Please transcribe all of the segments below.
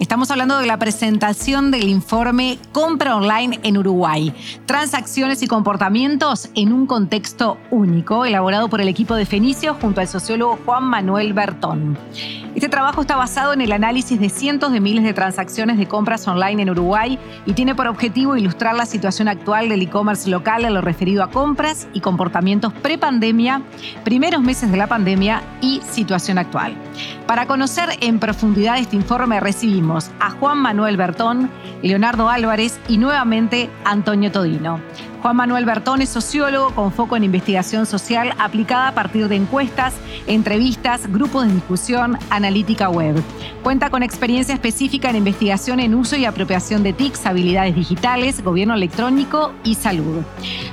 Estamos hablando de la presentación del informe Compra Online en Uruguay. Transacciones y comportamientos en un contexto único, elaborado por el equipo de Fenicio junto al sociólogo Juan Manuel Bertón. Este trabajo está basado en el análisis de cientos de miles de transacciones de compras online en Uruguay y tiene por objetivo ilustrar la situación actual del e-commerce local en lo referido a compras y comportamientos pre-pandemia, primeros meses de la pandemia y situación actual. Para conocer en profundidad este informe recibimos a Juan Manuel Bertón, Leonardo Álvarez y nuevamente Antonio Todino. Juan Manuel Bertón es sociólogo con foco en investigación social aplicada a partir de encuestas, entrevistas, grupos de discusión, analítica web. Cuenta con experiencia específica en investigación en uso y apropiación de TICs, habilidades digitales, gobierno electrónico y salud.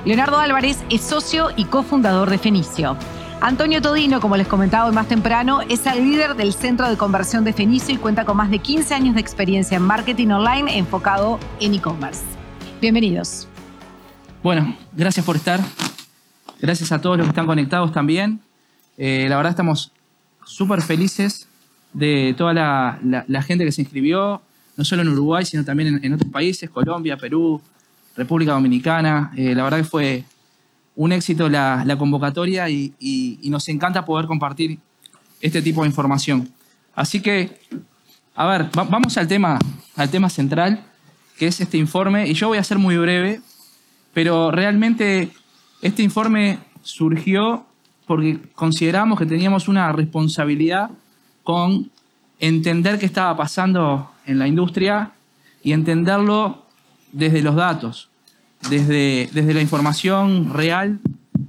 Leonardo Álvarez es socio y cofundador de Fenicio. Antonio Todino, como les comentaba más temprano, es el líder del Centro de Conversión de Fenicio y cuenta con más de 15 años de experiencia en marketing online enfocado en e-commerce. Bienvenidos. Bueno, gracias por estar. Gracias a todos los que están conectados también. Eh, la verdad estamos súper felices de toda la, gente que se inscribió, no solo en Uruguay, sino también en, otros países, Colombia, Perú, República Dominicana. Eh, la verdad que fue un éxito la, convocatoria y, nos encanta poder compartir este tipo de información. Así que, a ver, vamos al tema, al tema central, que es este informe, y yo voy a ser muy breve pero realmente este informe surgió porque consideramos que teníamos una responsabilidad con entender qué estaba pasando en la industria y entenderlo desde los datos, desde, desde la información real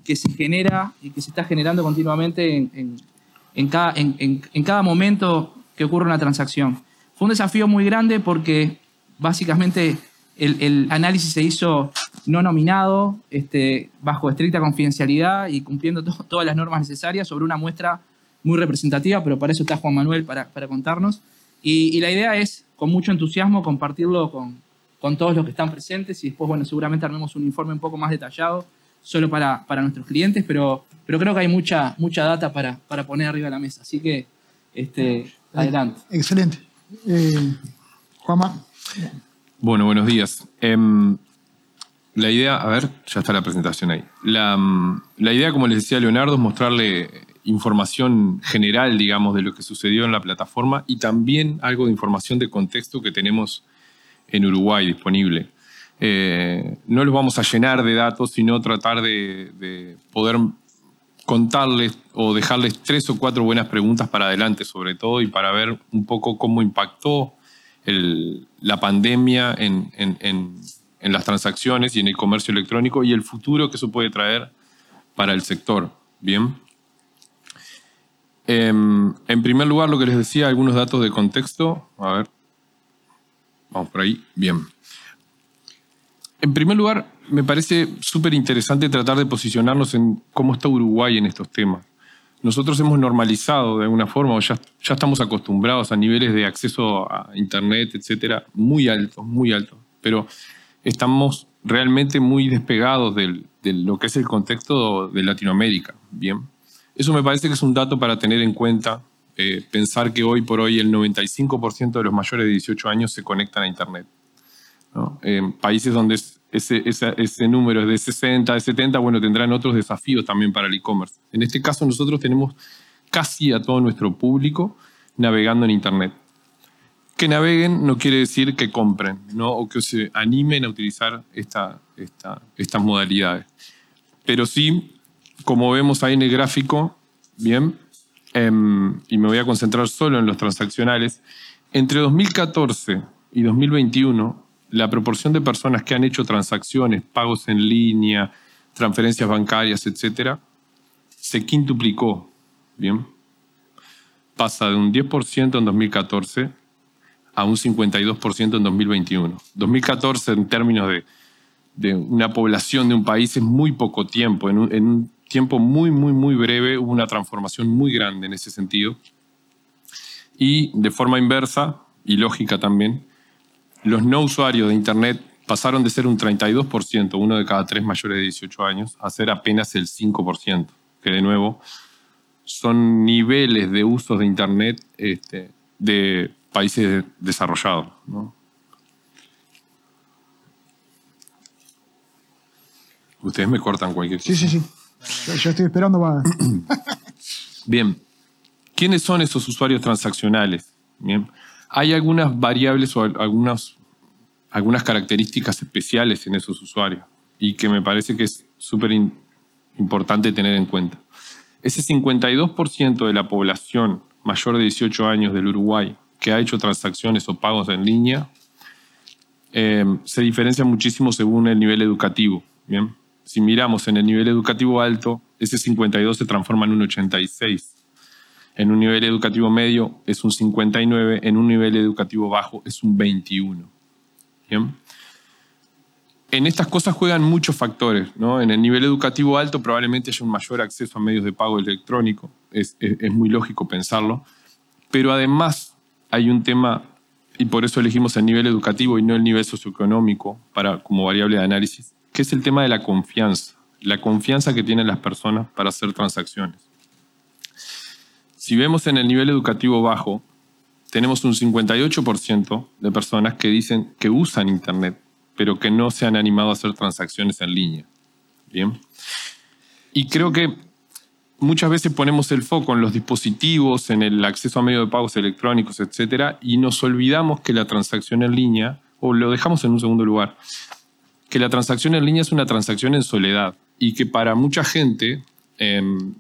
que se genera y que se está generando continuamente en, en, cada, en, cada, momento que ocurre una transacción. Fue un desafío muy grande porque básicamente el, análisis se hizo no nominado, este, bajo estricta confidencialidad y cumpliendo todas las normas necesarias sobre una muestra muy representativa, pero para eso está Juan Manuel para, contarnos. Y, la idea es, con mucho entusiasmo, compartirlo con, con, todos los que están presentes y después, bueno, seguramente armemos un informe un poco más detallado solo para, para nuestros clientes, pero, pero creo que hay mucha, mucha data para, para poner arriba de la mesa. Así que, este, adelante. Excelente. Eh, Juanma. Bueno, buenos días. Em, la idea, a ver, ya está la presentación ahí. La, mm, la, idea, como les decía Leonardo, es mostrarle información general, digamos, de lo que sucedió en la plataforma y también algo de información de contexto que tenemos en Uruguay disponible. Eh, no los vamos a llenar de datos, sino tratar de, de, poder contarles o dejarles tres o cuatro buenas preguntas para adelante, sobre todo, y para ver un poco cómo impactó la pandemia en, las transacciones y en el comercio electrónico y el futuro que eso puede traer para el sector. Bien. Em, en primer lugar, lo que les decía, algunos datos de contexto. A ver. Vamos por ahí. Bien. En primer lugar, me parece súper interesante tratar de posicionarnos en cómo está Uruguay en estos temas nosotros hemos normalizado de alguna forma, o ya, estamos acostumbrados a niveles de acceso a Internet, etcétera, muy altos, muy altos. Pero estamos realmente muy despegados de lo que es el contexto de Latinoamérica. Bien. Eso me parece que es un dato para tener en cuenta. Eh, pensar que hoy por hoy el 95% de los mayores de 18 años se conectan a Internet. En países donde ese, ese, número es de 60, de 70, bueno, tendrán otros desafíos también para el e-commerce. En este caso nosotros tenemos casi a todo nuestro público navegando en Internet. Que naveguen no quiere decir que compren, ¿no? o que se animen a utilizar esta, esta, estas modalidades. Pero sí, como vemos ahí en el gráfico, bien, em, y me voy a concentrar solo en los transaccionales, entre 2014 y 2021 la proporción de personas que han hecho transacciones, pagos en línea, transferencias bancarias, etcétera, se quintuplicó. Bien. Pasa de un 10% en 2014 a un 52% en 2021. 2014 en términos de, una población de un país es muy poco tiempo. En un, tiempo muy, muy, muy breve hubo una transformación muy grande en ese sentido. Y de forma inversa y lógica también, los no usuarios de Internet pasaron de ser un 32%, uno de cada tres mayores de 18 años, a ser apenas el 5%, que de nuevo son niveles de usos de Internet este, de países desarrollados. ¿no? Ustedes me cortan cualquier cosa. Sí, sí, sí. Yo, estoy esperando para... Bien. ¿Quiénes son esos usuarios transaccionales? Bien. Hay algunas variables o al- algunas, algunas características especiales en esos usuarios y que me parece que es súper importante tener en cuenta. Ese 52% de la población mayor de 18 años del Uruguay que ha hecho transacciones o pagos en línea eh, se diferencia muchísimo según el nivel educativo. Bien. Si miramos en el nivel educativo alto, ese 52 se transforma en un 86. En un nivel educativo medio es un 59, en un nivel educativo bajo es un 21. Bien. En estas cosas juegan muchos factores. ¿no? En el nivel educativo alto probablemente haya un mayor acceso a medios de pago electrónico, es, es- es muy lógico pensarlo, pero además hay un tema, y por eso elegimos el nivel educativo y no el nivel socioeconómico para, como variable de análisis, que es el tema de la confianza, la confianza que tienen las personas para hacer transacciones. Si vemos en el nivel educativo bajo, tenemos un 58% de personas que dicen que usan Internet, pero que no se han animado a hacer transacciones en línea. Bien. Y creo que muchas veces ponemos el foco en los dispositivos, en el acceso a medios de pagos electrónicos, etcétera, y nos olvidamos que la transacción en línea, o lo dejamos en un segundo lugar, que la transacción en línea es una transacción en soledad y que para mucha gente em,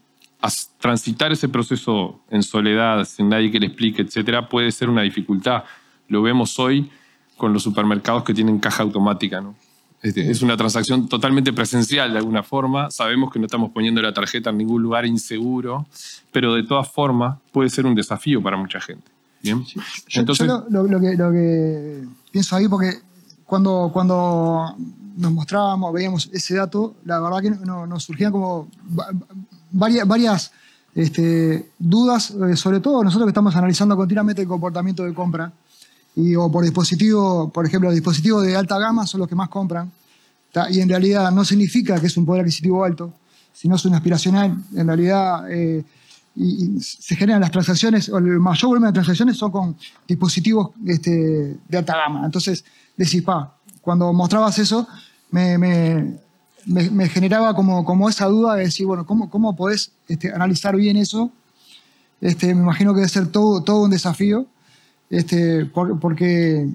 transitar ese proceso en soledad, sin nadie que le explique, etcétera, puede ser una dificultad. Lo vemos hoy con los supermercados que tienen caja automática, ¿no? Este, Es una transacción totalmente presencial de alguna forma. Sabemos que no estamos poniendo la tarjeta en ningún lugar inseguro, pero de todas formas puede ser un desafío para mucha gente. Bien. Yo, Entonces, yo lo, lo- lo que, lo que pienso ahí, porque cuando, cuando nos mostrábamos, veíamos ese dato, la verdad que no- nos surgían como va- varias, varias este, dudas, eh, sobre todo nosotros que estamos analizando continuamente el comportamiento de compra, y, o por dispositivo, por ejemplo, dispositivos de alta gama son los que más compran, y en realidad no significa que es un poder adquisitivo alto, sino es un aspiracional. En realidad, eh, y, se generan las transacciones, o el mayor volumen de transacciones son con dispositivos este, de alta gama. Entonces, decís, pa, cuando mostrabas eso, me, me- me- me generaba como, como esa duda de decir, bueno, ¿cómo, cómo podés este, analizar bien eso? Este, me imagino que debe ser todo, todo un desafío, este, por- porque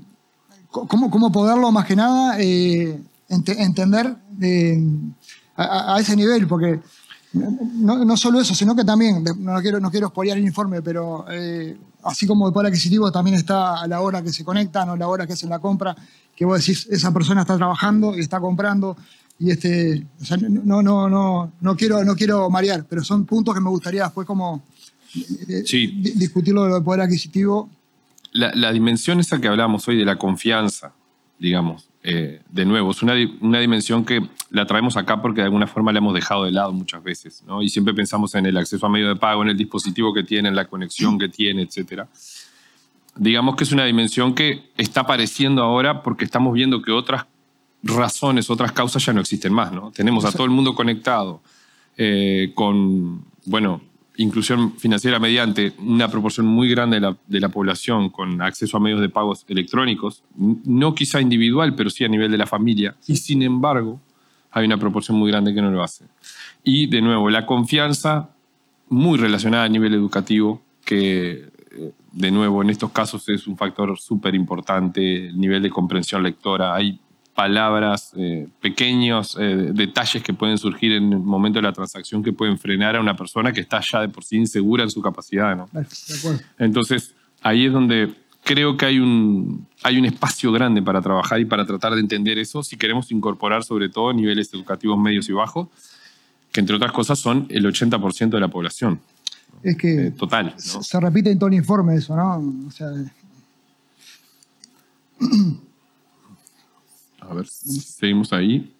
cómo, cómo poderlo más que nada eh, ente- entender eh, a- a ese nivel, porque no, no solo eso, sino que también, no quiero, no quiero spoilear el informe, pero eh, así como el poder adquisitivo también está a la hora que se conectan o la hora que hacen la compra, que vos decís, esa persona está trabajando y está comprando, y este, o sea, no, no, no, no, quiero, no quiero marear, pero son puntos que me gustaría después como eh, Sí. di- discutirlo del poder adquisitivo. la, la dimensión esa que hablamos hoy de la confianza, digamos, eh, de nuevo, es una, una dimensión que la traemos acá porque de alguna forma la hemos dejado de lado muchas veces, ¿no? Y siempre pensamos en el acceso a medio de pago, en el dispositivo que tiene, en la conexión que tiene, etcétera. Digamos que es una dimensión que está apareciendo ahora porque estamos viendo que otras razones, otras causas ya no existen más, ¿no? Tenemos a todo el mundo conectado eh, con, bueno, inclusión financiera mediante una proporción muy grande de la, de la población con acceso a medios de pagos electrónicos, no quizá individual, pero sí a nivel de la familia, y sin embargo hay una proporción muy grande que no lo hace. Y de nuevo, la confianza muy relacionada a nivel educativo, que eh, de nuevo en estos casos es un factor súper importante, el nivel de comprensión lectora, hay palabras, eh, pequeños eh, detalles que pueden surgir en el momento de la transacción que pueden frenar a una persona que está ya de por sí insegura en su capacidad. ¿no? Entonces, ahí es donde creo que hay un, hay un espacio grande para trabajar y para tratar de entender eso si queremos incorporar sobre todo niveles educativos medios y bajos, que entre otras cosas son el 80% de la población Es que eh, total. se repite en todo el informe eso, ¿no? O sea, A ver, seguimos ahí.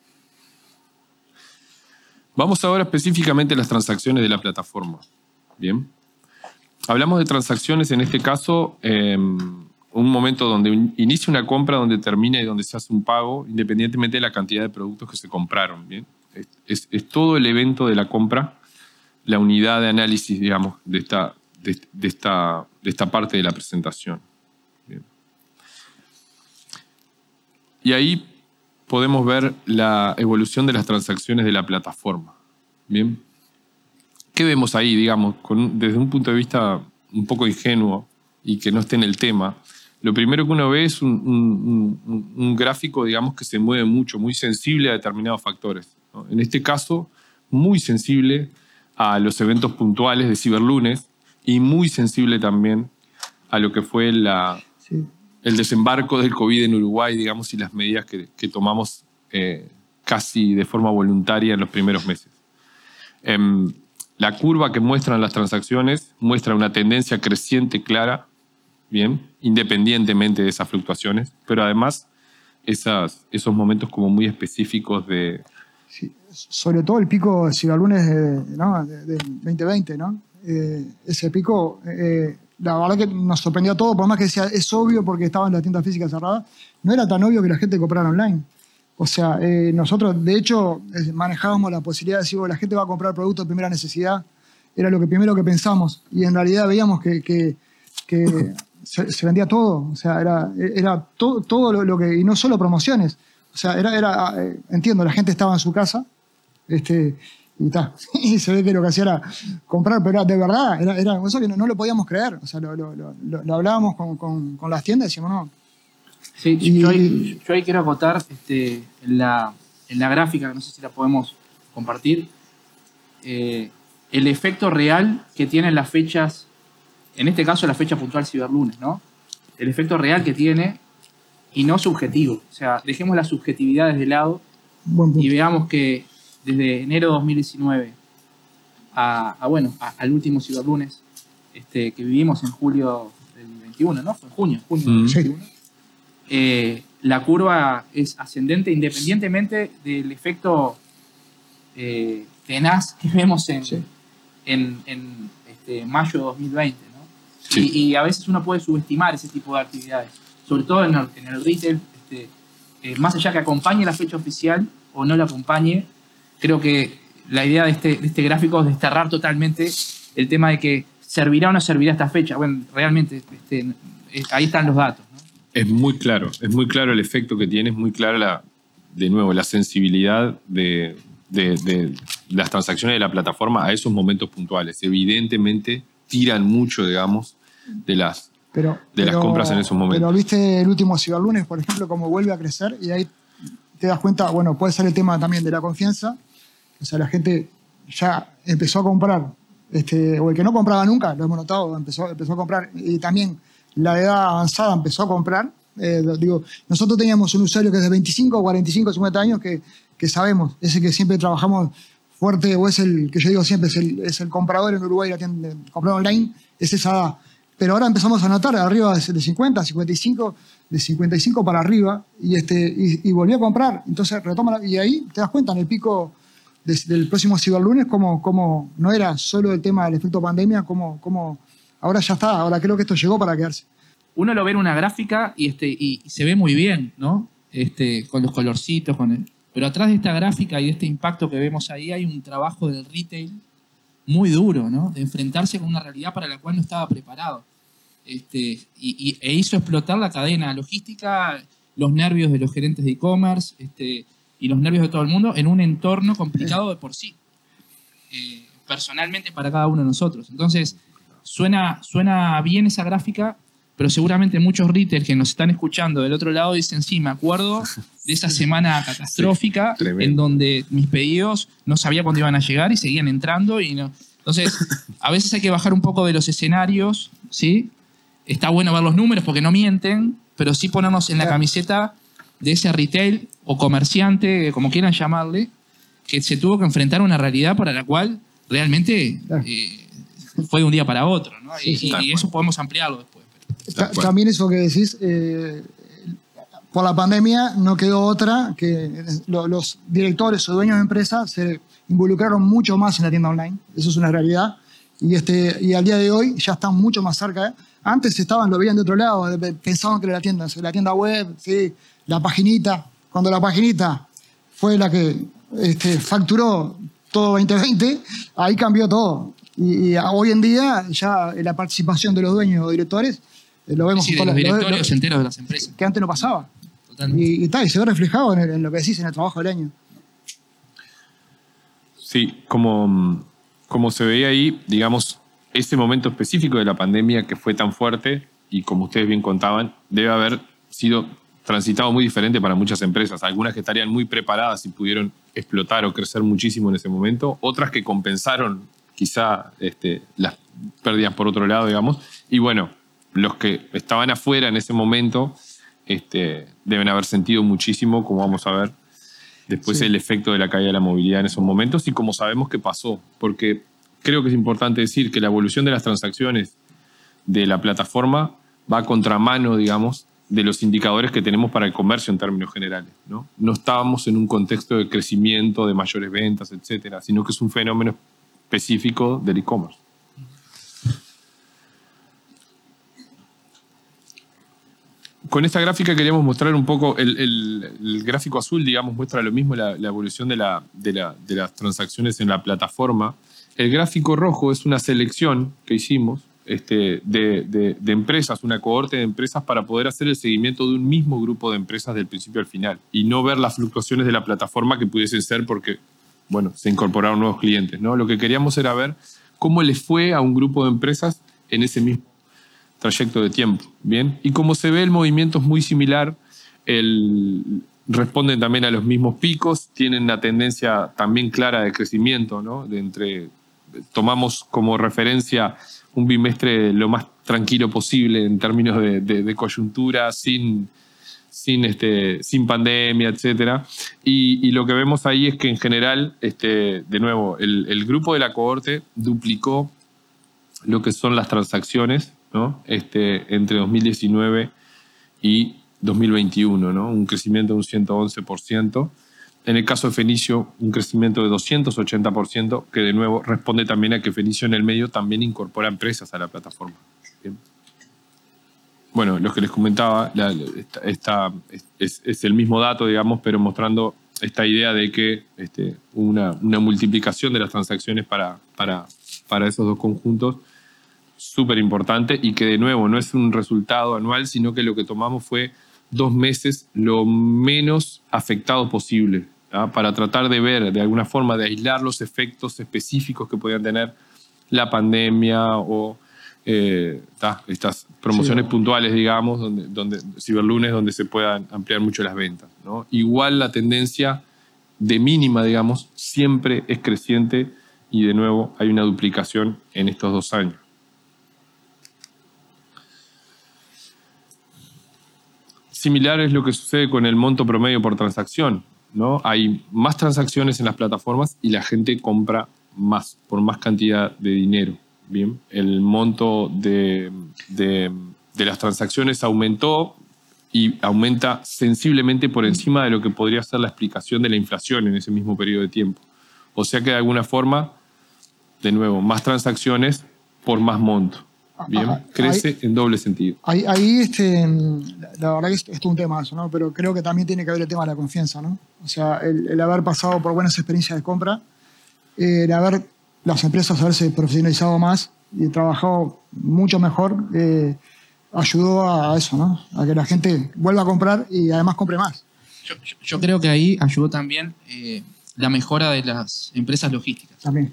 Vamos ahora específicamente a las transacciones de la plataforma. Bien. Hablamos de transacciones, en este caso, em, un momento donde inicia una compra, donde termina y donde se hace un pago, independientemente de la cantidad de productos que se compraron. Bien. Es, todo el evento de la compra, la unidad de análisis, digamos, de esta, de, esta, de esta parte de la presentación. Bien. Y ahí podemos ver la evolución de las transacciones de la plataforma. Bien. ¿Qué vemos ahí, digamos, desde un punto de vista un poco ingenuo y que no esté en el tema? Lo primero que uno ve es un, gráfico, digamos, que se mueve mucho, muy sensible a determinados factores. En este caso, muy sensible a los eventos puntuales de Ciberlunes y muy sensible también a lo que fue la. El desembarco del COVID en Uruguay, digamos, y las medidas que, que tomamos eh, casi de forma voluntaria en los primeros meses. Em, la curva que muestran las transacciones muestra una tendencia creciente clara, bien, independientemente de esas fluctuaciones, pero además esas, esos momentos como muy específicos de... Sí, sobre todo el pico ciberlunes de, ¿no? de- del 2020, ¿no? Eh, ese pico, eh, la verdad que nos sorprendió a todos, por más que decía, es obvio porque estaban las tiendas físicas cerradas, no era tan obvio que la gente comprara online. O sea, eh, nosotros de hecho manejábamos la posibilidad de decir, "Bueno, la gente va a comprar productos de primera necesidad, era lo que primero que pensamos, y en realidad veíamos que, que- que se, se vendía todo, o sea, era, era todo, todo lo, lo que, y no solo promociones, o sea, era, era eh, entiendo, la gente estaba en su casa, este, y, ta, y se ve que lo que hacía era comprar, pero era de verdad, era, era eso que no, no lo podíamos creer, o sea, lo, lo- lo- hablábamos con, con- con las tiendas y decíamos, no, Sí, Y- yo, ahí, yo ahí quiero acotar este, en, la, en la gráfica, que no sé si la podemos compartir, eh, el efecto real que tienen las fechas, en este caso la fecha puntual ciberlunes, ¿no? El efecto real que tiene y no subjetivo. O sea, dejemos las subjetividades de lado y veamos que desde enero de 2019 a, a, bueno, a- al último ciberlunes este, que vivimos en julio del 21, ¿no? Fue en junio, junio del Mm. Sí. 21. Eh, la curva es ascendente independientemente del efecto eh, tenaz que vemos en, Sí. en, en, este, mayo de 2020. ¿no? Sí. Y, y a veces uno puede subestimar ese tipo de actividades, sobre todo en el, en el retail, este, eh, más allá que acompañe la fecha oficial o no la acompañe, creo que la idea de este, de este gráfico es desterrar totalmente el tema de que servirá o no servirá esta fecha. Bueno, realmente este, eh, ahí están los datos. ¿no? Es muy claro, es muy claro el efecto que tiene, es muy clara la, de nuevo, la sensibilidad de, de- de las transacciones de la plataforma a esos momentos puntuales. Evidentemente tiran mucho, digamos, de las, Pero, de las compras en esos momentos. Pero viste el último ciberlunes, por ejemplo, cómo vuelve a crecer y ahí te das cuenta, bueno, puede ser el tema también de la confianza. O sea, la gente ya empezó a comprar, este, o el que no compraba nunca, lo hemos notado, empezó, empezó a comprar. Y también la edad avanzada empezó a comprar. Eh, digo, nosotros teníamos un usuario que es de 25, 45, 50 años que, que sabemos, ese que siempre trabajamos fuerte, o es el que yo digo siempre, es el, es el comprador en Uruguay, la tienda, online, es esa edad. Pero ahora empezamos a notar arriba de 50, 55, de 55 para arriba, y, este, y, volvió a comprar. Entonces retoma, y ahí te das cuenta en el pico de- del próximo ciberlunes, como, como no era solo el tema del efecto pandemia, como, como ahora ya está, ahora creo que esto llegó para quedarse. uno lo ve en una gráfica y, este, y, y se ve muy bien, ¿no? Este, con los colorcitos, con el... Pero atrás de esta gráfica y de este impacto que vemos ahí hay un trabajo del retail muy duro, ¿no? De enfrentarse con una realidad para la cual no estaba preparado. Este, y, y- e hizo explotar la cadena logística, los nervios de los gerentes de e-commerce este, y los nervios de todo el mundo en un entorno complicado de por sí, eh, personalmente para cada uno de nosotros. Entonces, suena, suena bien esa gráfica, pero seguramente muchos retailers que nos están escuchando del otro lado dicen, sí, me acuerdo de esa semana catastrófica en donde mis pedidos no sabía cuándo iban a llegar y seguían entrando. Y no. Entonces, a veces hay que bajar un poco de los escenarios, ¿sí? Está bueno ver los números porque no mienten, pero sí ponernos en la camiseta de ese retail o comerciante, como quieran llamarle, que se tuvo que enfrentar a una realidad para la cual realmente eh, fue de un día para otro. ¿no? Sí, y, sí. y eso podemos ampliarlo después. También eso que decís, eh, por la pandemia no quedó otra que lo- los directores o dueños de empresas se involucraron mucho más en la tienda online. Eso es una realidad. Y, este, y al día de hoy ya están mucho más cerca. Antes estaban, lo veían de otro lado, pensaban que era la tienda, la tienda web, sí, la paginita. Cuando la paginita fue la que este, facturó todo 2020, ahí cambió todo. Y, y hoy en día ya la participación de los dueños o directores eh, lo vemos Sí, de con los la- lo- directorios lo- enteros de las empresas. que antes no pasaba. Totalmente. Y, y, tal, y se ve reflejado en, el- en lo que decís en el trabajo del año. Sí, como, como se veía ahí, digamos, ese momento específico de la pandemia que fue tan fuerte y como ustedes bien contaban, debe haber sido transitado muy diferente para muchas empresas. Algunas que estarían muy preparadas y pudieron explotar o crecer muchísimo en ese momento, otras que compensaron quizá este, las pérdidas por otro lado, digamos. Y bueno, los que estaban afuera en ese momento este, deben haber sentido muchísimo, como vamos a ver, después Sí. el efecto de la caída de la movilidad en esos momentos y como sabemos que pasó, porque creo que es importante decir que la evolución de las transacciones de la plataforma va a contramano, digamos, de los indicadores que tenemos para el comercio en términos generales. No, estábamos en un contexto de crecimiento, de mayores ventas, etcétera, sino que es un fenómeno específico del e-commerce. Con esta gráfica queríamos mostrar un poco, el, gráfico azul, digamos, muestra lo mismo, la, evolución de las transacciones en la plataforma. El gráfico rojo es una selección que hicimos este, de, empresas, una cohorte de empresas para poder hacer el seguimiento de un mismo grupo de empresas del principio al final y no ver las fluctuaciones de la plataforma que pudiesen ser porque, bueno, se incorporaron nuevos clientes. ¿no? Lo que queríamos era ver cómo les fue a un grupo de empresas en ese mismo trayecto de tiempo. Bien, y como se ve, el movimiento es muy similar. El, responden también a los mismos picos, tienen una tendencia también clara de crecimiento, ¿no? De entre, tomamos como referencia un bimestre lo más tranquilo posible en términos de, coyuntura, sin, sin, este, sin pandemia, etc. Y, lo que vemos ahí es que en general, este, de nuevo, el, el grupo de la cohorte duplicó lo que son las transacciones ¿no? este, entre 2019 y 2021, ¿no? un crecimiento de un 111%. En el caso de Fenicio, un crecimiento de 280%, que de nuevo responde también a que Fenicio en el medio también incorpora empresas a la plataforma. Bueno, lo que les comentaba, la- esta- es, el mismo dato, digamos, pero mostrando esta idea de que este, una, una multiplicación de las transacciones para, para, para esos dos conjuntos súper importante y que de nuevo no es un resultado anual, sino que lo que tomamos fue dos meses lo menos afectado posible, ¿ah? para tratar de ver, de alguna forma, de aislar los efectos específicos que podían tener la pandemia o eh, ta, estas promociones Sí. puntuales, digamos, donde, donde ciberlunes, donde se puedan ampliar mucho las ventas. ¿no? Igual la tendencia de mínima, digamos, siempre es creciente y de nuevo hay una duplicación en estos dos años. Similar es lo que sucede con el monto promedio por transacción. ¿No? Hay más transacciones en las plataformas y la gente compra más, por más cantidad de dinero. Bien, el monto de, de- de las transacciones aumentó y aumenta sensiblemente por encima de lo que podría ser la explicación de la inflación en ese mismo periodo de tiempo. O sea que de alguna forma, de nuevo, más transacciones por más monto. Bien, Ajá. crece en doble sentido. Ahí, ahí, este, la- verdad que es, un tema eso, ¿no? Pero creo que también tiene que ver el tema de la confianza, ¿no? O sea, el, el haber pasado por buenas experiencias de compra, el haber las empresas haberse profesionalizado más y trabajado mucho mejor, eh, ayudó a eso, ¿no? A que la gente vuelva a comprar y además compre más. Yo, yo- yo creo que ahí ayudó también eh, la mejora de las empresas logísticas, También.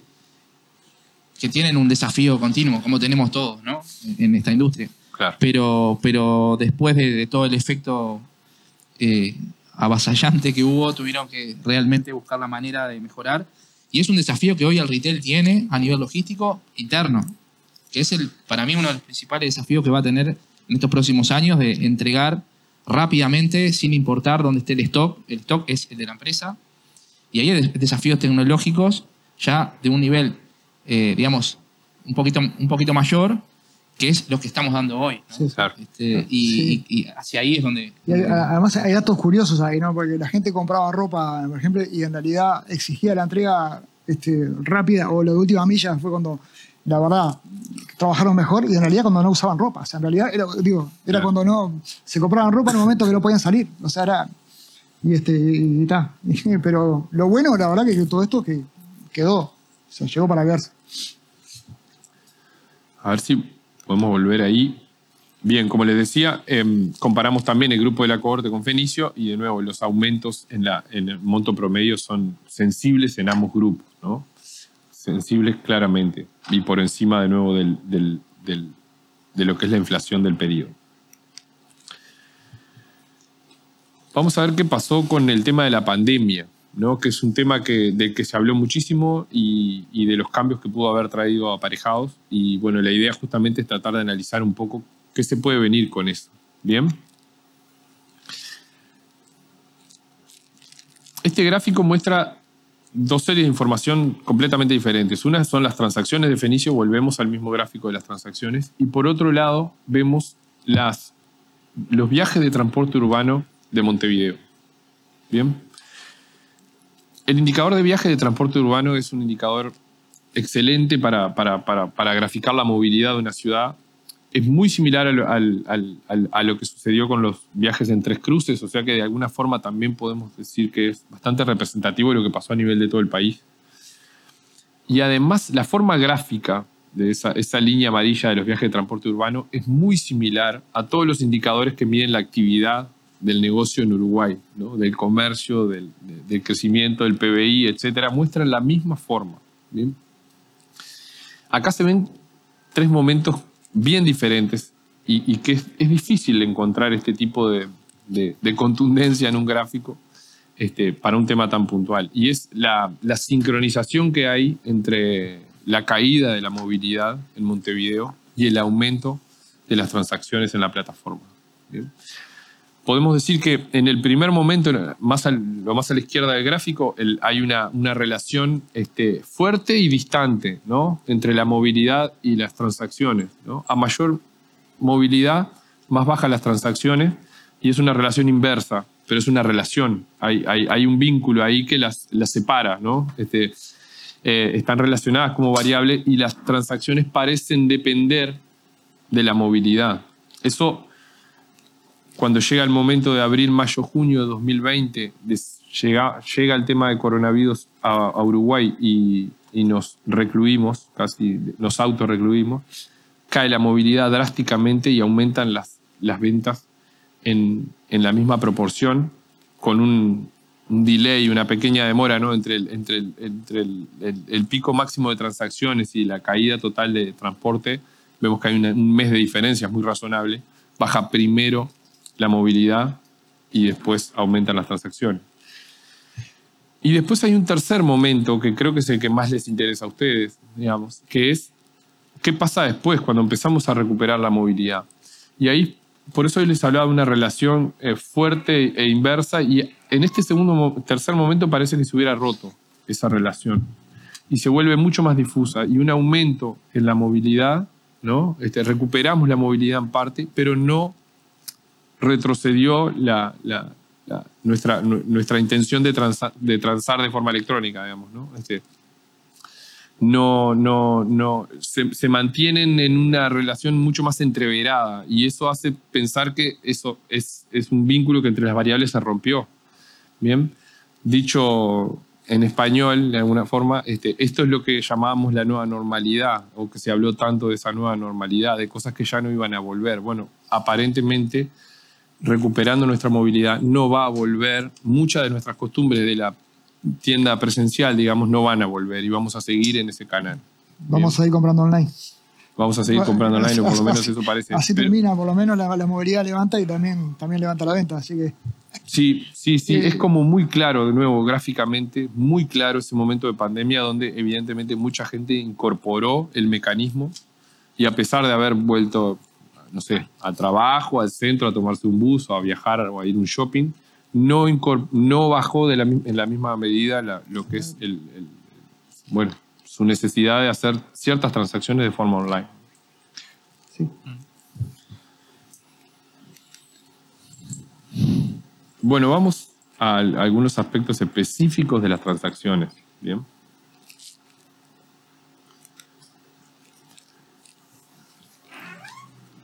Que tienen un desafío continuo, como tenemos todos, ¿no? En, esta industria. Claro. Pero, pero después de, de todo el efecto eh, avasallante que hubo, tuvieron que realmente buscar la manera de mejorar. Y es un desafío que hoy el retail tiene a nivel logístico interno, que es el, para mí uno de los principales desafíos que va a tener en estos próximos años de entregar rápidamente, sin importar dónde esté el stock. El stock es el de la empresa. Y ahí hay des- desafíos tecnológicos ya de un nivel, eh, digamos, un poquito, un poquito mayor, que es lo que estamos dando hoy. ¿no? Sí. Claro. Este, y, Sí. y- y hacia ahí es donde... Y hay- además hay datos curiosos ahí, ¿no? Porque la gente compraba ropa, por ejemplo, y en realidad exigía la entrega este, rápida o lo de última milla fue cuando, la verdad, trabajaron mejor y en realidad cuando no usaban ropa. O sea, en realidad, era, digo, era Claro. cuando no se compraban ropa en el momento que no podían salir. O sea, era... Y este, y ta. Pero lo bueno, la verdad, que todo esto que quedó. O sea, llegó para quedarse. A ver si podemos volver ahí. Bien, como les decía, em, comparamos también el grupo de la cohorte con Fenicio y de nuevo los aumentos en, la, en el monto promedio son sensibles en ambos grupos, ¿no? Sensibles claramente y por encima de nuevo del, del, de lo que es la inflación del periodo. Vamos a ver qué pasó con el tema de la pandemia, ¿no? que es un tema que, del que se habló muchísimo y, y de los cambios que pudo haber traído aparejados. Y bueno, la idea justamente es tratar de analizar un poco qué se puede venir con eso. Bien. Este gráfico muestra dos series de información completamente diferentes. Una son las transacciones de Fenicio, volvemos al mismo gráfico de las transacciones, y por otro lado vemos las, los viajes de transporte urbano de Montevideo. Bien. El indicador de viaje de transporte urbano es un indicador excelente para, graficar la movilidad de una ciudad es muy similar a lo que sucedió con los viajes en tres cruces, o sea que de alguna forma también podemos decir que es bastante representativo de lo que pasó a nivel de todo el país. Y además la forma gráfica de esa línea amarilla de los viajes de transporte urbano es muy similar a todos los indicadores que miden la actividad del negocio en Uruguay, ¿no? del comercio, del, del, crecimiento, del PBI, etcétera, muestran la misma forma. Acá se ven tres momentos bien diferentes y, que es, difícil encontrar este tipo de, de, de contundencia en un gráfico este, para un tema tan puntual. Y es la, la, sincronización que hay entre la caída de la movilidad en Montevideo y el aumento de las transacciones en la plataforma. Podemos decir que en el primer momento, más lo más a la izquierda del gráfico, hay una, relación este, fuerte y distante ¿no? entre la movilidad y las transacciones. A mayor movilidad, más bajas las transacciones y es una relación inversa, pero es una relación. Hay, un vínculo ahí que las, separa. ¿no? Este, eh, están relacionadas como variable y las transacciones parecen depender de la movilidad. Eso cuando llega el momento de abril, mayo, junio de 2020, llega, llega el tema de coronavirus a, Uruguay y, nos recluimos, casi nos autorrecluimos, cae la movilidad drásticamente y aumentan las, las ventas en, en la misma proporción, con un, delay, una pequeña demora ¿no? entre, el, entre, entre el, pico máximo de transacciones y la caída total de transporte. Vemos que hay un mes de diferencia, es muy razonable. Baja primero la movilidad y después aumentan las transacciones. Y después hay un tercer momento que creo que es el que más les interesa a ustedes, digamos, que es qué pasa después cuando empezamos a recuperar la movilidad. Y ahí, por eso hoy les hablaba de una relación eh, fuerte e inversa y en este segundo, tercer momento parece que se hubiera roto esa relación y se vuelve mucho más difusa y un aumento en la movilidad, ¿no? Este, recuperamos la movilidad en parte, pero no retrocedió nuestra, nuestra intención de, de transar de forma electrónica, digamos, ¿no? Este, no, no, se, mantienen en una relación mucho más entreverada y eso hace pensar que eso es, un vínculo que entre las variables se rompió. Bien, dicho en español, de alguna forma, este, esto es lo que llamábamos la nueva normalidad, o que se habló tanto de esa nueva normalidad, de cosas que ya no iban a volver. Bueno, aparentemente recuperando nuestra movilidad, no va a volver, muchas de nuestras costumbres de la tienda presencial, digamos, no van a volver y vamos a seguir en ese canal. Vamos Bien. a ir comprando online. Vamos a seguir comprando online, o por lo menos eso parece. Así Pero, termina, por lo menos la, la, movilidad levanta y también, también levanta la venta, así que... Sí, sí, sí, es como muy claro, de nuevo, gráficamente, muy claro ese momento de pandemia donde evidentemente mucha gente incorporó el mecanismo y a pesar de haber vuelto no sé, al trabajo, al centro, a tomarse un bus o a viajar o a ir a un shopping, no, no bajó de la, en la misma medida la, lo que es el, el, bueno, su necesidad de hacer ciertas transacciones de forma online. Sí. Bueno, vamos a algunos aspectos específicos de las transacciones. Bien.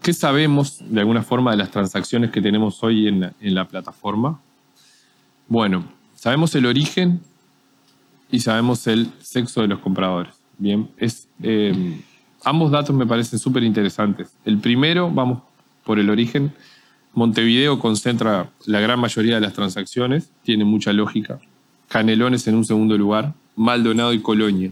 ¿Qué sabemos de alguna forma de las transacciones que tenemos hoy en la, plataforma? Bueno, sabemos el origen y sabemos el sexo de los compradores. Bien, eh, ambos datos me parecen súper interesantes. El primero, vamos por el origen. Montevideo concentra la gran mayoría de las transacciones, tiene mucha lógica. Canelones en un segundo lugar, Maldonado y Colonia.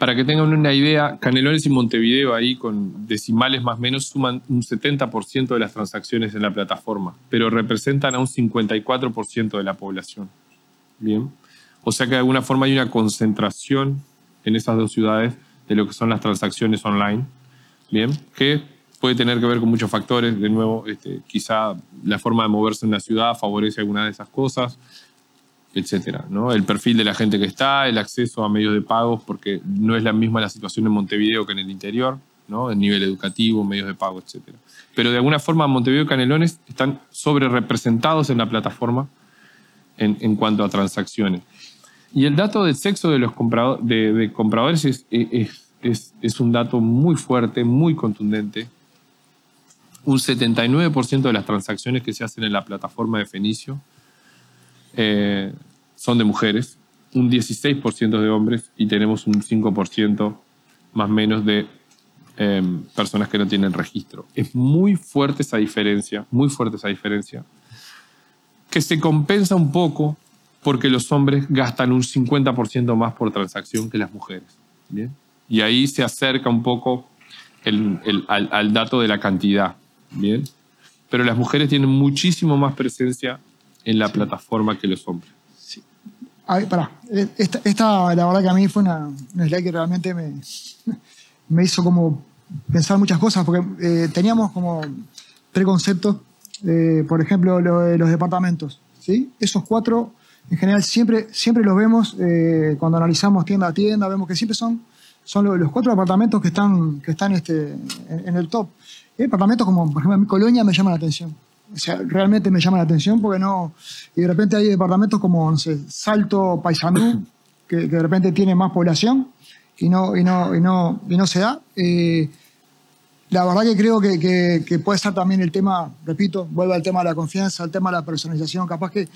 Para que tengan una idea, Canelones y Montevideo ahí con decimales más o menos suman un 70% de las transacciones en la plataforma, pero representan a un 54% de la población. Bien. O sea que de alguna forma hay una concentración en esas dos ciudades de lo que son las transacciones online. Bien. Que puede tener que ver con muchos factores. De nuevo, este, quizá la forma de moverse en la ciudad favorece alguna de esas cosas etcétera, ¿no? El perfil de la gente que está, el acceso a medios de pagos, porque no es la misma la situación en Montevideo que en el interior, ¿no? El nivel educativo, medios de pago, etcétera. Pero de alguna forma Montevideo y Canelones están sobre representados en la plataforma en, cuanto a transacciones. Y el dato del sexo de los de, compradores es, es, es, un dato muy fuerte, muy contundente. Un 79% de las transacciones que se hacen en la plataforma de Fenicio eh, son de mujeres, un 16% de hombres y tenemos un 5% más o menos de em, personas que no tienen registro. Es muy fuerte esa diferencia, muy fuerte esa diferencia, que se compensa un poco porque los hombres gastan un 50% más por transacción que las mujeres. ¿bien? Y ahí se acerca un poco al, al, dato de la cantidad. ¿bien? Pero las mujeres tienen muchísimo más presencia en la plataforma que los hombres. Sí. pará. Esta, esta, la verdad que a mí fue una, slide que realmente me, me hizo como pensar muchas cosas, porque eh, teníamos como preconceptos, eh, por ejemplo, lo de los departamentos. ¿sí? Esos cuatro, en general, siempre, siempre los vemos eh, cuando analizamos tienda a tienda, vemos que siempre son, son los, cuatro departamentos que están, que están este, en, el top. departamentos como, por ejemplo, mi Colonia me llama la atención. O sea, realmente me llama la atención porque no. Y de repente hay departamentos como, no sé, Salto, Paysandú, que, de repente tiene más población y no, y no, y no, y no se da. Eh, la verdad que creo que, que, puede ser también el tema, repito, vuelve al tema de la confianza, al tema de la personalización. Capaz que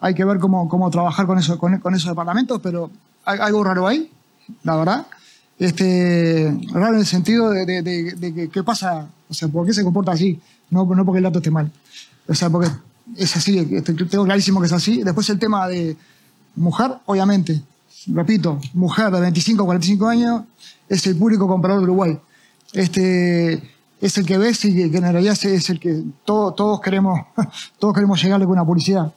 hay que ver cómo, cómo trabajar con, eso, con, con esos departamentos, pero hay algo raro ahí, la verdad. Este, raro en el sentido de, de, de, que qué pasa, o sea, por qué se comporta así, no, no porque el dato esté mal. O sea, porque es así, tengo clarísimo que es así. Después el tema de mujer, obviamente, repito, mujer de 25 a 45 años es el público comprador de Uruguay. Este, es el que ves y que, en realidad es el que todos, queremos, todos queremos llegarle con una publicidad.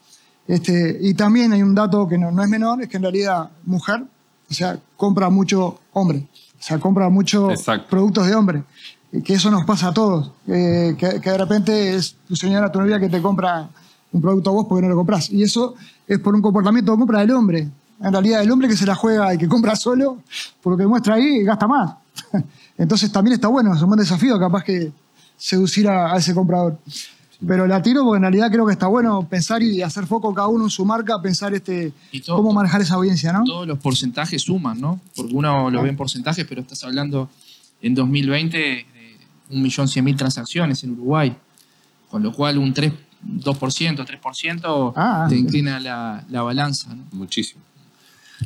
Este, y también hay un dato que no, no, es menor, es que en realidad mujer, o sea, compra mucho hombre, o sea, compra muchos productos de hombre que eso nos pasa a todos, que, de repente es tu señora, tu novia que te compra un producto a vos porque no lo compras. Y eso es por un comportamiento de compra del hombre. En realidad, el hombre que se la juega y que compra solo, por lo que muestra ahí, gasta más. Entonces también está bueno, es un buen desafío capaz que seducir a, ese comprador. Pero la tiro porque en realidad creo que está bueno pensar y hacer foco cada uno en su marca, pensar este cómo manejar esa audiencia, ¿no? Todos los porcentajes suman, ¿no? Porque uno lo ve en porcentajes, pero estás hablando en 2020 1.100.000 transacciones en Uruguay, con lo cual un 3, 2%, 3% ah, te inclina la, la balanza. Muchísimo.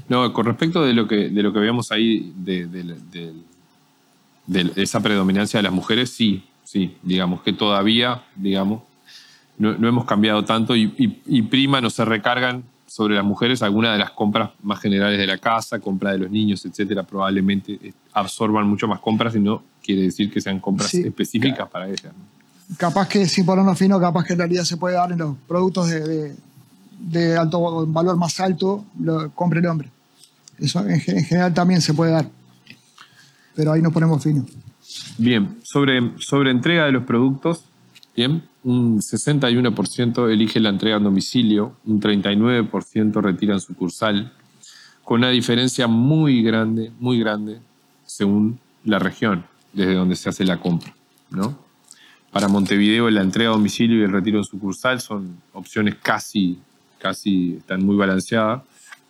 No, con respecto de lo que, de lo que veíamos ahí, de, de, esa predominancia de las mujeres, sí, sí, digamos que todavía, digamos, no, hemos cambiado tanto y, y, prima no se recargan sobre las mujeres algunas de las compras más generales de la casa, compra de los niños, etcétera, probablemente eh, absorban mucho más compras y no quiere decir que sean compras específicas para ellas. Capaz que sin ponernos fino, capaz que en realidad se puede dar en los productos de, de, alto valor más alto, lo compre el hombre. Eso en, general también se puede dar. Pero ahí nos ponemos fino. Bien, sobre, sobre entrega de los productos, bien, un 61% elige la entrega en domicilio, un 39% retira en sucursal, con una diferencia muy grande, muy grande, según la región desde donde se hace la compra. ¿no? Para Montevideo la entrega a domicilio y el retiro en sucursal son opciones casi, casi están muy balanceadas.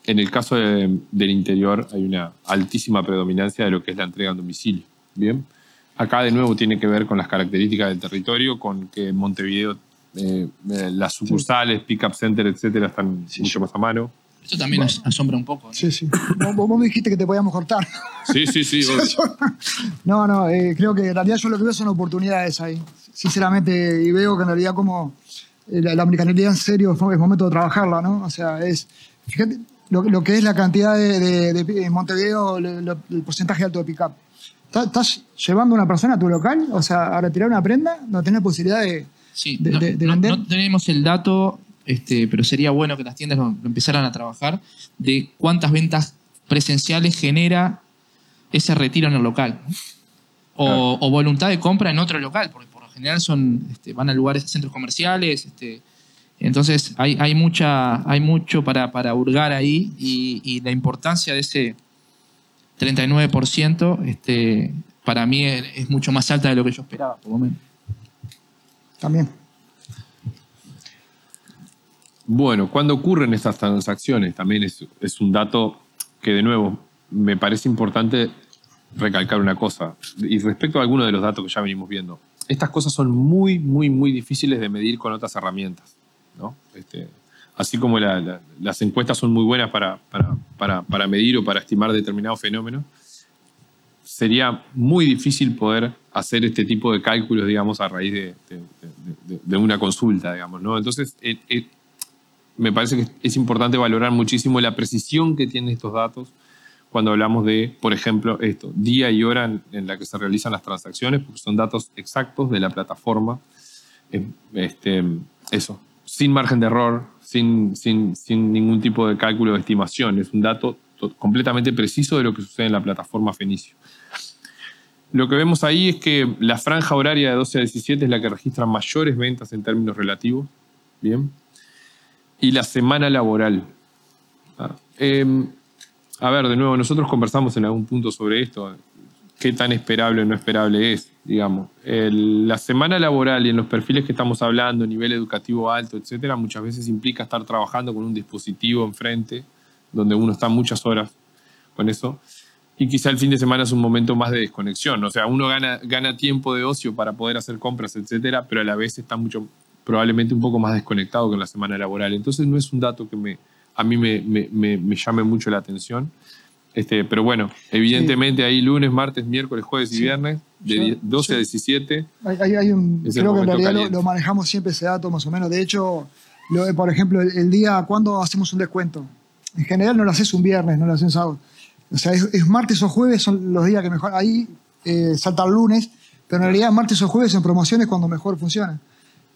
En el caso del interior hay una altísima predominancia de lo que es la entrega a domicilio. Bien. Acá de nuevo tiene que ver con las características del territorio, con que en Montevideo eh, eh, las sucursales, pick-up center, etcétera, están mucho más a mano. Esto también nos asombra un poco. ¿no? Sí, sí. Vos, vos me dijiste que te podíamos cortar. Sí, sí, sí. No, no, eh, creo que en realidad yo lo que veo son oportunidades ahí. Sinceramente, y veo que en realidad como la, la americanidad en serio es momento de trabajarla, ¿no? O sea, es. Fíjate lo, lo que es la cantidad de, de- Montevideo, lo- lo- el porcentaje alto de pick-up. ¿Estás- ¿Estás llevando a una persona a tu local? O sea, a retirar una prenda, no tenés posibilidad de. Sí, de- no, de- de no- vender. no tenemos el dato, este, pero sería bueno que las tiendas lo, lo empezaran a trabajar de cuántas ventas presenciales genera ese retiro en el local. O, Claro. o voluntad de compra en otro local, porque por lo general son, este, van a lugares, a centros comerciales. Este, entonces hay, hay, mucha, hay mucho para, para hurgar ahí y, y la importancia de ese 39% este, para mí es, es mucho más alta de lo que yo esperaba, por lo menos. También. Bueno, cuando ocurren estas transacciones, también es, es un dato que, de nuevo, me parece importante recalcar una cosa. Y respecto a algunos de los datos que ya venimos viendo, estas cosas son muy, muy, muy difíciles de medir con otras herramientas. ¿no? Este, así como la- la- las encuestas son muy buenas para, para, para, medir o para estimar determinados fenómenos, sería muy difícil poder hacer este tipo de cálculos, digamos, a raíz de, de- una consulta, digamos, ¿no? Entonces, eh, eh, me parece que es importante valorar muchísimo la precisión que tienen estos datos cuando hablamos de, por ejemplo, esto, día y hora en, en la que se realizan las transacciones, porque son datos exactos de la plataforma. Eh, este, eso, sin margen de error, sin, sin, sin ningún tipo de cálculo de estimación. Es un dato to- completamente preciso de lo que sucede en la plataforma Fenicio. Lo que vemos ahí es que la franja horaria de 12 a 17 es la que registra mayores ventas en términos relativos. Bien y la semana laboral. Ah, eh, a ver, de nuevo, nosotros conversamos en algún punto sobre esto, qué tan esperable o no esperable es, digamos. La semana laboral y en los perfiles que estamos hablando, nivel educativo alto, etcétera, muchas veces implica estar trabajando con un dispositivo enfrente, donde uno está muchas horas con eso. Y quizá el fin de semana es un momento más de desconexión. O sea, uno gana, gana tiempo de ocio para poder hacer compras, etcétera, pero a la vez está mucho, probablemente un poco más desconectado que en la semana laboral. Entonces no es un dato que me, a mí me, me, me- me llame mucho la atención. Este, pero bueno, evidentemente ahí lunes, martes, miércoles, jueves y Sí. viernes, de Yo- 10 12 a yo- 17. Hay, hay- hay un, creo que en realidad lo, manejamos siempre ese dato más o menos. De hecho, lo- por ejemplo, el, el día cuando hacemos un descuento. En general no lo haces un viernes, no lo haces un sábado. O sea, es, es martes o jueves son los días que mejor. Ahí eh, salta el lunes, pero en realidad martes o jueves en promociones cuando mejor funciona.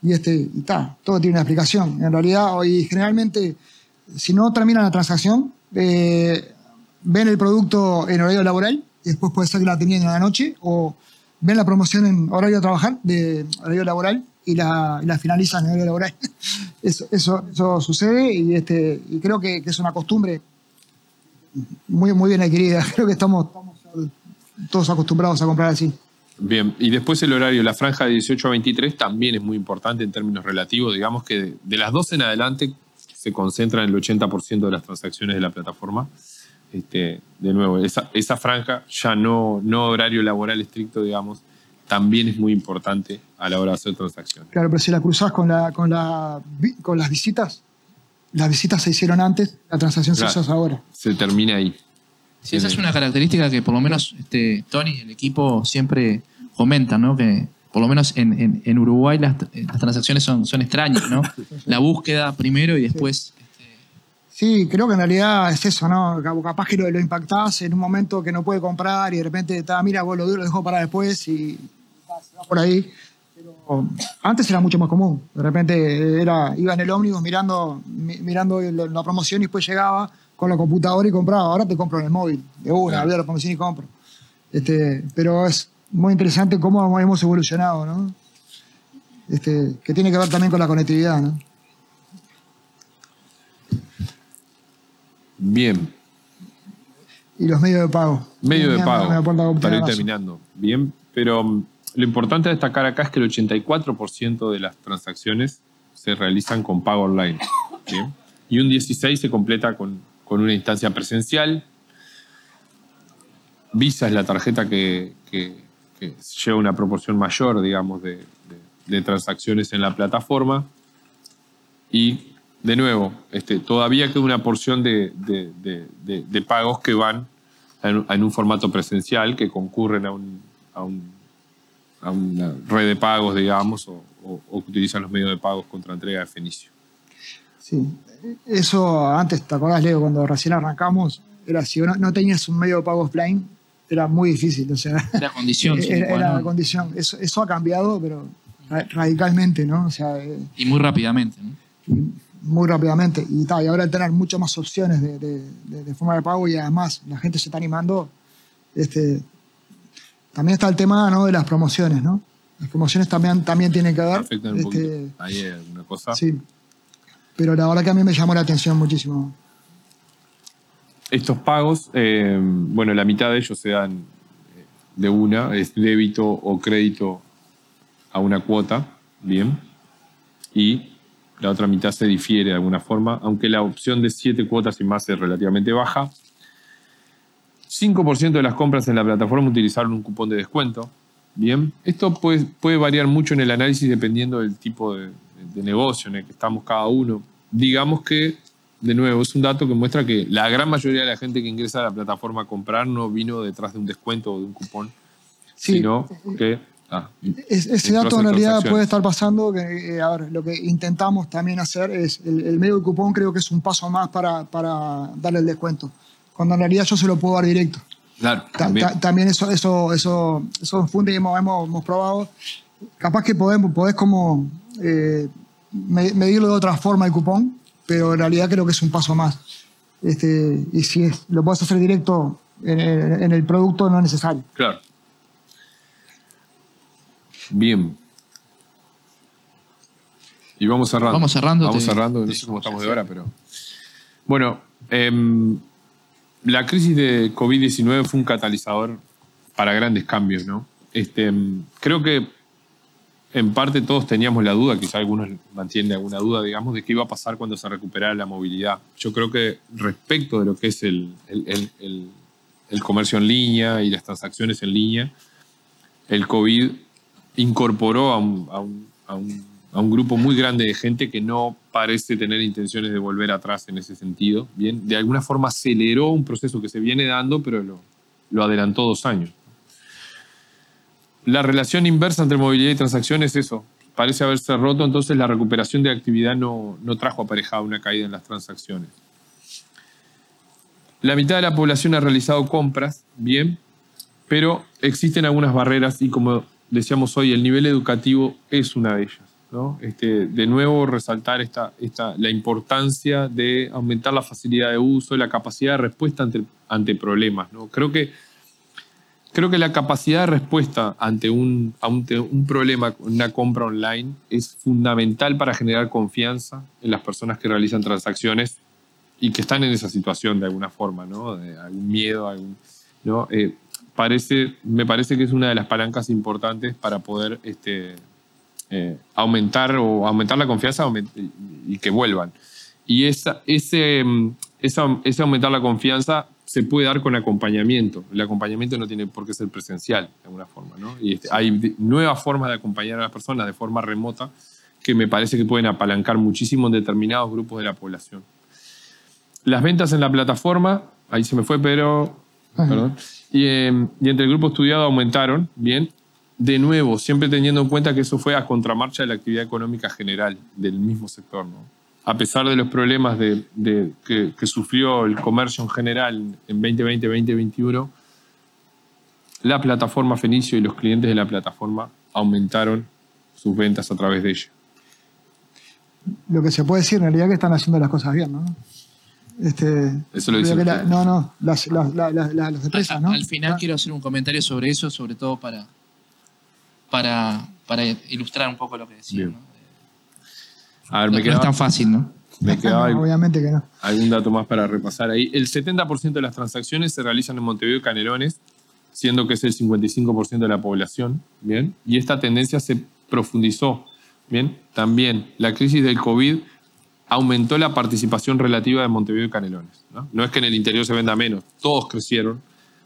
Y este, y está, todo tiene una explicación. En realidad, hoy generalmente, si no terminan la transacción, eh, ven el producto en horario laboral y después puede ser que la tenían en la noche o ven la promoción en horario de trabajar, de horario laboral y la, y la finalizan en horario laboral. Eso, eso, eso sucede y, este, y creo que, es una costumbre muy, muy bien adquirida. Creo que estamos, todos acostumbrados a comprar así. Bien, y después el horario, la franja de 18 a 23 también es muy importante en términos relativos. Digamos que de, de las 12 en adelante se concentra en el 80% de las transacciones de la plataforma. Este, de nuevo, esa, esa franja, ya no, no horario laboral estricto, digamos, también es muy importante a la hora de hacer transacciones. Claro, pero si la cruzás con, la, con, la, con las visitas, las visitas se hicieron antes, la transacción Claro. se hizo ahora. Se termina ahí. Sí, esa es una característica que por lo menos este, Tony y el equipo siempre comentan, ¿no? Que por lo menos en, en- en Uruguay las, las transacciones son, son extrañas, ¿no? La búsqueda primero y después... Sí, creo que en realidad es eso, ¿no? Cap- Capaz que lo, lo impactás en un momento que no puede comprar y de repente está, mira, vos lo duro, lo dejo para después y va por ahí. Pero antes era mucho más común. De repente era, iba en el ómnibus mirando, mi- mirando la, promoción y después llegaba con la computadora y compraba. Ahora te compro en el móvil, de una, veo la promoción y compro. Este, pero es muy interesante cómo hemos evolucionado, ¿no? Este, que tiene que ver también con la conectividad, ¿no? Bien, Y los medios de pago. medio de pago, para ir terminando. Bien, pero mm, lo importante a destacar acá es que el 84% de las transacciones se realizan con pago online. Bien. Y un 16% se completa con, con una instancia presencial. Visa es la tarjeta que, que- que lleva una proporción mayor, digamos, de, de- de transacciones en la plataforma. Y de nuevo, este, todavía queda una porción de, de- de- de- de pagos que van en, en un formato presencial, que concurren a, un- a un- a una red de pagos, digamos, o, o- o que utilizan los medios de pagos contra entrega de Fenicio. Sí, eso antes, ¿te acordás, Leo? Cuando recién arrancamos, era si no, no tenías un medio de pago offline, era muy difícil, o sea, Era condición. sí, era, era condición. Eso, eso ha cambiado, pero ra- radicalmente, ¿no? O sea, eh, y muy rápidamente. ¿no? y muy rápidamente. Y, ta, y ahora al tener muchas más opciones de, de- de- de forma de pago y además la gente se está animando, este, también está el tema ¿no? de las promociones, ¿no? Las promociones también, también tienen que ver. Afectan un este, poquito. Ahí alguna cosa. Sí. Pero la verdad que a mí me llamó la atención muchísimo. Estos pagos, eh, bueno, la mitad de ellos se dan eh, de una, es débito o crédito a una cuota, bien, y la otra mitad se difiere de alguna forma, aunque la opción de siete cuotas y más es relativamente baja. 5% de las compras en la plataforma utilizaron un cupón de descuento. Bien, esto puede, puede variar mucho en el análisis dependiendo del tipo de, de negocio en el que estamos cada uno. Digamos que, de nuevo, es un dato que muestra que la gran mayoría de la gente que ingresa a la plataforma a comprar no vino detrás de un descuento o de un cupón, Sí. sino que... ah, Es- ese dato en realidad puede estar pasando. Que, eh, a ver, lo que intentamos también hacer es el, el medio de cupón, creo que es un paso más para, para darle el descuento. Cuando en realidad yo se lo puedo dar directo. Claro, Ta- también. ta- también eso, eso, eso, eso funde y hemos, hemos, hemos probado. Capaz que podemos, podés como eh, me- medirlo de otra forma el cupón, pero en realidad creo que es un paso más. Este, y si es- lo puedes hacer directo en el, en el producto, no es necesario. Claro. Bien. Y vamos cerrando. Vamos cerrando, Vamos cerrando, no sé cómo estamos de hora, pero. Bueno, em, la crisis de COVID-19 fue un catalizador para grandes cambios, ¿no? Este, em, creo que en parte todos teníamos la duda, quizá algunos mantienen alguna duda, digamos, de qué iba a pasar cuando se recuperara la movilidad. Yo creo que respecto de lo que es el, el- el- el- el comercio en línea y las transacciones en línea, el COVID incorporó a un, grupo muy grande de gente que no parece tener intenciones de volver atrás en ese sentido. Bien, de alguna forma aceleró un proceso que se viene dando, pero lo, lo adelantó dos años. La relación inversa entre movilidad y transacciones es eso. Parece haberse roto, entonces la recuperación de actividad no, no trajo aparejada una caída en las transacciones. La mitad de la población ha realizado compras, bien, pero existen algunas barreras y como decíamos hoy, el nivel educativo es una de ellas. ¿no? Este, de nuevo, resaltar esta, esta, la importancia de aumentar la facilidad de uso, la capacidad de respuesta ante, ante problemas. ¿no? Creo, que, creo que la capacidad de respuesta ante un, ante un problema, una compra online, es fundamental para generar confianza en las personas que realizan transacciones y que están en esa situación de alguna forma, ¿no? De algún miedo, algún, ¿no? Eh, parece, me parece que es una de las palancas importantes para poder este, eh, aumentar o aumentar la confianza y, que vuelvan. Y esa, ese, mm, esa- ese aumentar la confianza se puede dar con acompañamiento. El acompañamiento no tiene por qué ser presencial, de alguna forma. ¿no? Y este, hay nuevas formas de acompañar a las personas de forma remota que me parece que pueden apalancar muchísimo en determinados grupos de la población. Las ventas en la plataforma, ahí se me fue, pero. Perdón. Y, eh, y entre el grupo estudiado aumentaron, bien. De nuevo, siempre teniendo en cuenta que eso fue a contramarcha de la actividad económica general del mismo sector. ¿no? A pesar de los problemas que, sufrió el comercio en general en 2020-2021, la plataforma Fenicio y los clientes de la plataforma aumentaron sus ventas a través de ella. Lo que se puede decir en realidad que están haciendo las cosas bien, ¿no? Este, Eso lo dice que la-. No, no, las, las- las- las- las A- empresas, ¿no? Al final Ah, quiero hacer un comentario sobre eso, sobre todo para, para, para ilustrar un poco lo que decía. ¿no? A ver, me no es quedaba, tan fácil, ¿no? me quedaba no, obviamente que no. algún dato más para repasar ahí. El 70% de las transacciones se realizan en Montevideo y Canelones, siendo que es el 55% de la población, ¿bien? Y esta tendencia se profundizó, ¿bien? También la crisis del COVID aumentó la participación relativa de Montevideo y Canelones, ¿no? Es que en el interior se venda menos, todos crecieron,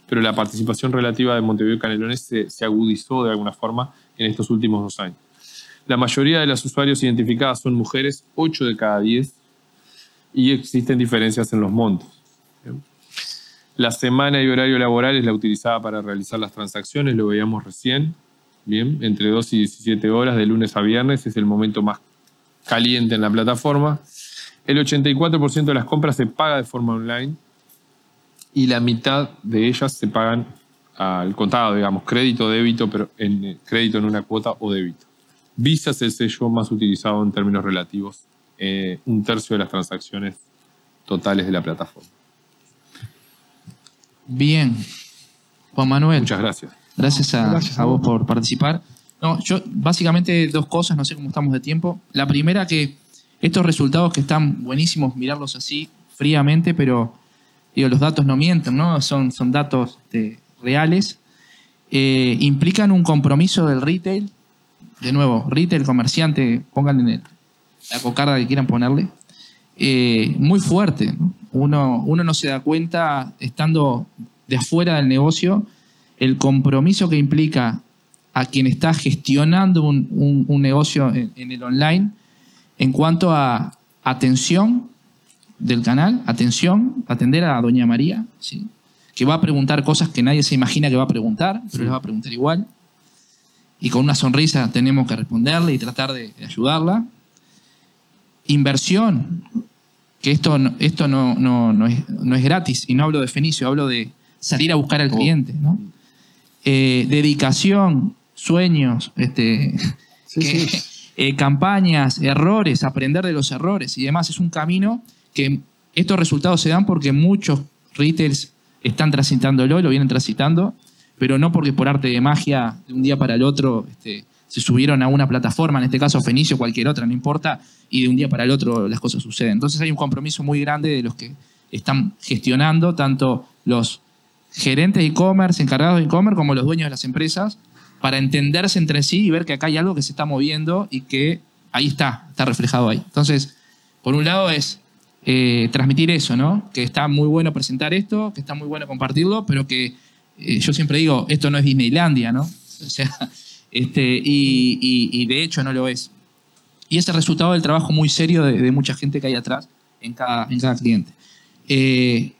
pero la participación relativa de Montevideo y Canelones se, agudizó de alguna forma en estos últimos dos años. La mayoría de las usuarios identificadas son mujeres, 8 de cada 10, y existen diferencias en los montos. La semana y horario laboral es la utilizada para realizar las transacciones, lo veíamos recién. Bien, entre 2 y 17 horas de lunes a viernes es el momento más caliente en la plataforma. El 84% de las compras se paga de forma online y la mitad de ellas se pagan al contado, digamos, crédito, débito, pero en eh, crédito en una cuota o débito. Visa es el sello más utilizado en términos relativos, eh, un tercio de las transacciones totales de la plataforma. Bien. Juan Manuel. Muchas gracias. Gracias a, Gracias a vos. por participar. No, yo básicamente dos cosas, no sé cómo estamos de tiempo. La primera que estos resultados que están buenísimos, mirarlos así fríamente, pero los datos no mienten, ¿no? Son, son datos este, reales. Eh, implican un compromiso del retail. De nuevo, retail, comerciante, pónganle la cocarda que quieran ponerle. eh, muy fuerte. ¿no? Uno, uno no se da cuenta, estando de afuera del negocio, el compromiso que implica a quien está gestionando un, un- negocio en el online en cuanto a atención del canal, atención, atender a Doña María, ¿sí? que va a preguntar cosas que nadie se imagina que va a preguntar, pero les va a preguntar igual. Y con una sonrisa tenemos que responderle y tratar de, de ayudarla. Inversión, que esto, no- esto no, no- no es, no es gratis, y no hablo de Fenicio, hablo de salir a buscar al cliente. ¿no? Eh, dedicación, sueños, este, Sí, que- sí. Eh, campañas, errores, aprender de los errores y demás. Es un camino que estos resultados se dan porque muchos retails están transitándolo, lo vienen transitando, pero no porque por arte de magia de un día para el otro este, se subieron a una plataforma, en este caso Fenicio o cualquier otra, no importa, y de un día para el otro las cosas suceden. Entonces hay un compromiso muy grande de los que están gestionando, tanto los gerentes de e-commerce, encargados de e-commerce, como los dueños de las empresas, para entenderse entre sí y ver que acá hay algo que se está moviendo y que ahí está, está reflejado ahí. Entonces, por un lado es eh, transmitir eso, ¿no? Que está muy bueno presentar esto, que está muy bueno compartirlo, pero que eh, yo siempre digo, esto no es Disneylandia, ¿no? O sea, este, y, de hecho no lo es. Y es el resultado del trabajo muy serio de, de mucha gente que hay atrás en cada, en cada cliente. Eh,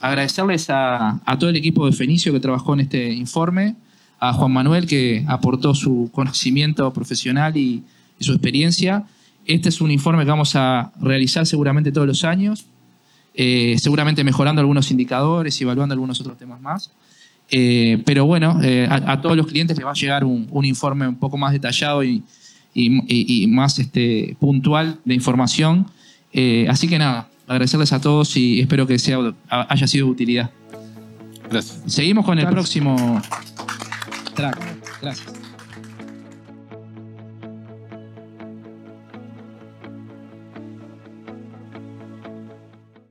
agradecerles a, a todo el equipo de Fenicio que trabajó en este informe, a Juan Manuel que aportó su conocimiento profesional y, y su experiencia. Este es un informe que vamos a realizar seguramente todos los años, eh, seguramente mejorando algunos indicadores y evaluando algunos otros temas más. Eh, pero bueno, eh, a, a todos los clientes les va a llegar un, un informe un poco más detallado y, y- y- y más este, puntual de información. Eh, así que nada, agradecerles a todos y espero que sea, haya sido de utilidad. Gracias. Seguimos con el próximo track. Gracias.